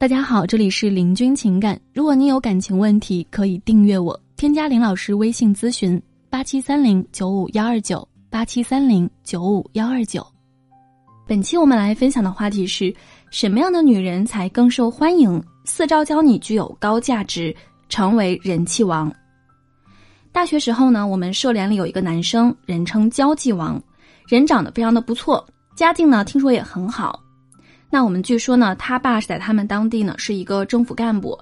大家好，这里是林君情感。如果你有感情问题，可以订阅我，添加林老师微信咨询：八七三零九五幺二九八七三零九五幺二九。本期我们来分享的话题是什么样的女人才更受欢迎？四招教你具有高价值，成为人气王。大学时候呢，我们社联里有一个男生，人称交际王，人长得非常的不错，家境呢听说也很好。那我们据说呢，他爸是在他们当地呢是一个政府干部，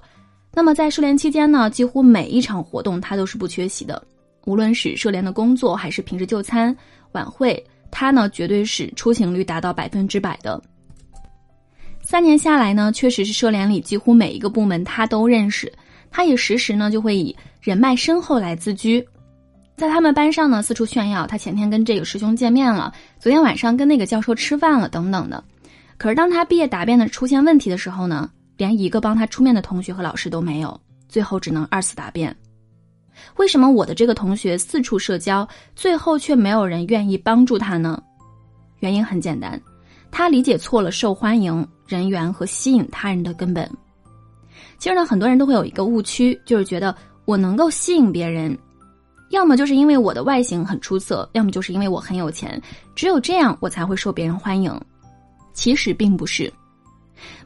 那么在社联期间呢，几乎每一场活动他都是不缺席的，无论是社联的工作还是平时就餐晚会，他呢绝对是出勤率达到百分之百的。三年下来呢，确实是社联里几乎每一个部门他都认识，他也时时呢就会以人脉深厚来自居，在他们班上呢四处炫耀，他前天跟这个师兄见面了，昨天晚上跟那个教授吃饭了，等等的。可是当他毕业答辩的出现问题的时候呢，连一个帮他出面的同学和老师都没有，最后只能二次答辩。为什么我的这个同学四处社交，最后却没有人愿意帮助他呢？原因很简单，他理解错了受欢迎、人缘和吸引他人的根本。其实呢，很多人都会有一个误区，就是觉得我能够吸引别人，要么就是因为我的外形很出色，要么就是因为我很有钱，只有这样我才会受别人欢迎。其实并不是。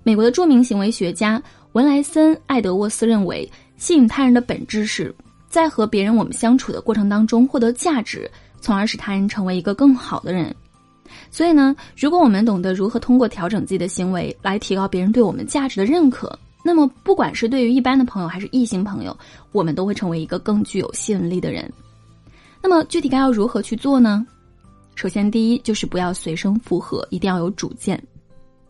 美国的著名行为学家文莱森·艾德沃斯认为，吸引他人的本质是在和别人我们相处的过程当中获得价值，从而使他人成为一个更好的人。所以呢，如果我们懂得如何通过调整自己的行为来提高别人对我们价值的认可，那么不管是对于一般的朋友还是异性朋友，我们都会成为一个更具有吸引力的人。那么具体该要如何去做呢？首先，第一就是不要随声附和，一定要有主见。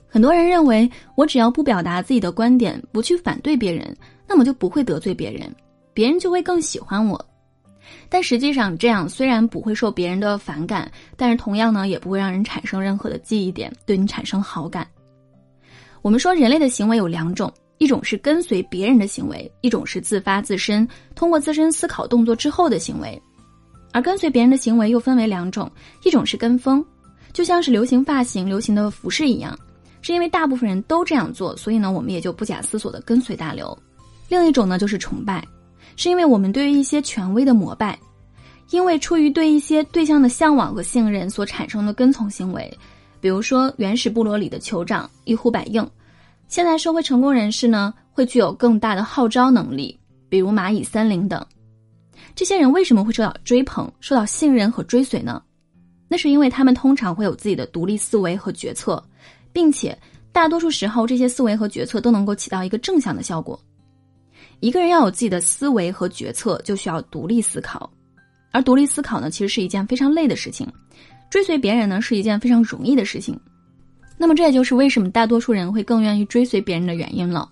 很多人认为，我只要不表达自己的观点，不去反对别人，那么就不会得罪别人，别人就会更喜欢我。但实际上，这样虽然不会受别人的反感，但是同样呢，也不会让人产生任何的记忆点，对你产生好感。我们说，人类的行为有两种，一种是跟随别人的行为，一种是自发自身，通过自身思考动作之后的行为。而跟随别人的行为又分为两种，一种是跟风，就像是流行发型、流行的服饰一样，是因为大部分人都这样做，所以呢，我们也就不假思索的跟随大流。另一种呢，就是崇拜，是因为我们对于一些权威的膜拜，因为出于对一些对象的向往和信任所产生的跟从行为，比如说原始部落里的酋长一呼百应，现在社会成功人士呢，会具有更大的号召能力，比如蚂蚁森林等。这些人为什么会受到追捧、受到信任和追随呢？那是因为他们通常会有自己的独立思维和决策，并且大多数时候这些思维和决策都能够起到一个正向的效果。一个人要有自己的思维和决策，就需要独立思考，而独立思考呢，其实是一件非常累的事情。追随别人呢，是一件非常容易的事情。那么这也就是为什么大多数人会更愿意追随别人的原因了。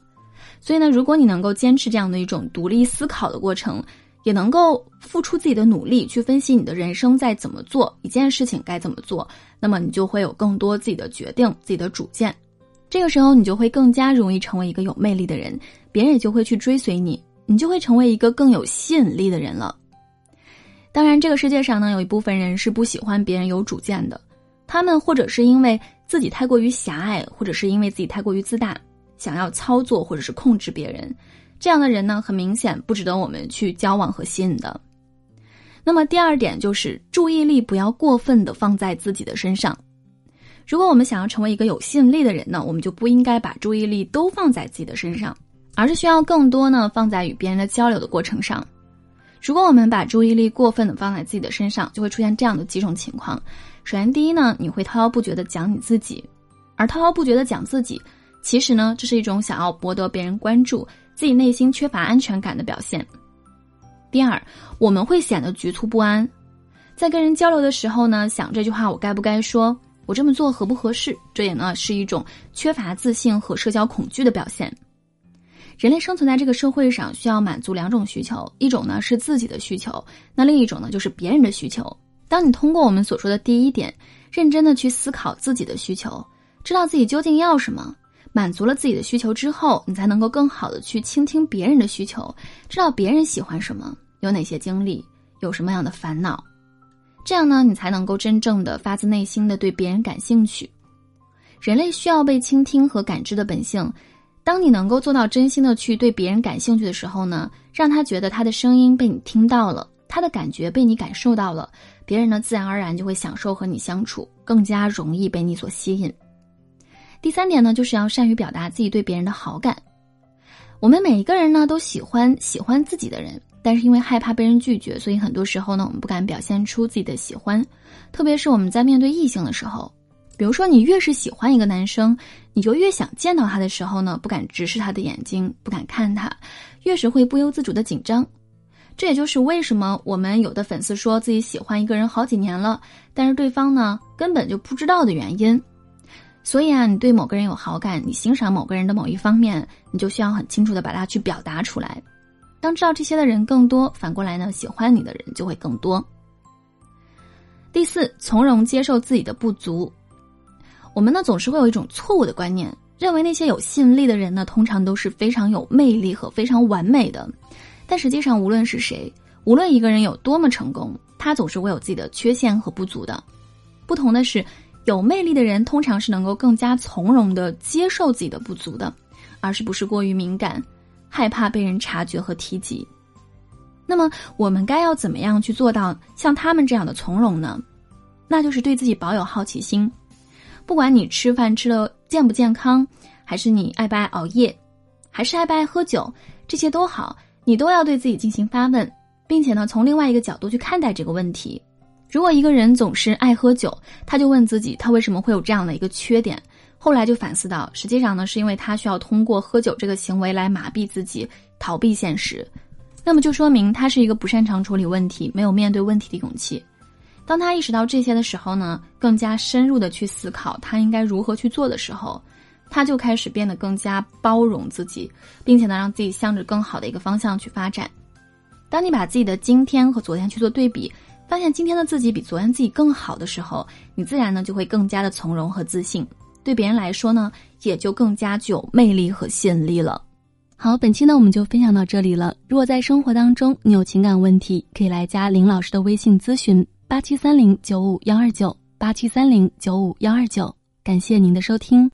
所以呢，如果你能够坚持这样的一种独立思考的过程，也能够付出自己的努力去分析你的人生在怎么做一件事情该怎么做，那么你就会有更多自己的决定、自己的主见。这个时候，你就会更加容易成为一个有魅力的人，别人也就会去追随你，你就会成为一个更有吸引力的人了。当然，这个世界上呢，有一部分人是不喜欢别人有主见的，他们或者是因为自己太过于狭隘，或者是因为自己太过于自大，想要操作或者是控制别人。这样的人呢，很明显不值得我们去交往和吸引的。那么第二点就是注意力不要过分的放在自己的身上。如果我们想要成为一个有吸引力的人呢，我们就不应该把注意力都放在自己的身上，而是需要更多呢放在与别人的交流的过程上。如果我们把注意力过分的放在自己的身上，就会出现这样的几种情况。首先，第一呢，你会滔滔不绝的讲你自己，而滔滔不绝的讲自己，其实呢，这是一种想要博得别人关注。自己内心缺乏安全感的表现。第二，我们会显得局促不安，在跟人交流的时候呢，想这句话我该不该说，我这么做合不合适？这也呢是一种缺乏自信和社交恐惧的表现。人类生存在这个社会上，需要满足两种需求，一种呢是自己的需求，那另一种呢就是别人的需求。当你通过我们所说的第一点，认真的去思考自己的需求，知道自己究竟要什么。满足了自己的需求之后，你才能够更好的去倾听别人的需求，知道别人喜欢什么，有哪些经历，有什么样的烦恼，这样呢，你才能够真正的发自内心的对别人感兴趣。人类需要被倾听和感知的本性，当你能够做到真心的去对别人感兴趣的时候呢，让他觉得他的声音被你听到了，他的感觉被你感受到了，别人呢自然而然就会享受和你相处，更加容易被你所吸引。第三点呢，就是要善于表达自己对别人的好感。我们每一个人呢都喜欢喜欢自己的人，但是因为害怕被人拒绝，所以很多时候呢我们不敢表现出自己的喜欢，特别是我们在面对异性的时候，比如说你越是喜欢一个男生，你就越想见到他的时候呢不敢直视他的眼睛，不敢看他，越是会不由自主的紧张。这也就是为什么我们有的粉丝说自己喜欢一个人好几年了，但是对方呢根本就不知道的原因。所以啊，你对某个人有好感，你欣赏某个人的某一方面，你就需要很清楚的把它去表达出来。当知道这些的人更多，反过来呢，喜欢你的人就会更多。第四，从容接受自己的不足。我们呢总是会有一种错误的观念，认为那些有吸引力的人呢，通常都是非常有魅力和非常完美的。但实际上，无论是谁，无论一个人有多么成功，他总是会有自己的缺陷和不足的。不同的是。有魅力的人通常是能够更加从容的接受自己的不足的，而是不是过于敏感，害怕被人察觉和提及。那么我们该要怎么样去做到像他们这样的从容呢？那就是对自己保有好奇心。不管你吃饭吃的健不健康，还是你爱不爱熬夜，还是爱不爱喝酒，这些都好，你都要对自己进行发问，并且呢，从另外一个角度去看待这个问题。如果一个人总是爱喝酒，他就问自己，他为什么会有这样的一个缺点？后来就反思到，实际上呢，是因为他需要通过喝酒这个行为来麻痹自己，逃避现实。那么就说明他是一个不擅长处理问题、没有面对问题的勇气。当他意识到这些的时候呢，更加深入的去思考他应该如何去做的时候，他就开始变得更加包容自己，并且呢，让自己向着更好的一个方向去发展。当你把自己的今天和昨天去做对比。发现今天的自己比昨天自己更好的时候，你自然呢就会更加的从容和自信，对别人来说呢也就更加具有魅力和吸引力了。好，本期呢我们就分享到这里了。如果在生活当中你有情感问题，可以来加林老师的微信咨询：八七三零九五幺二九八七三零九五幺二九。感谢您的收听。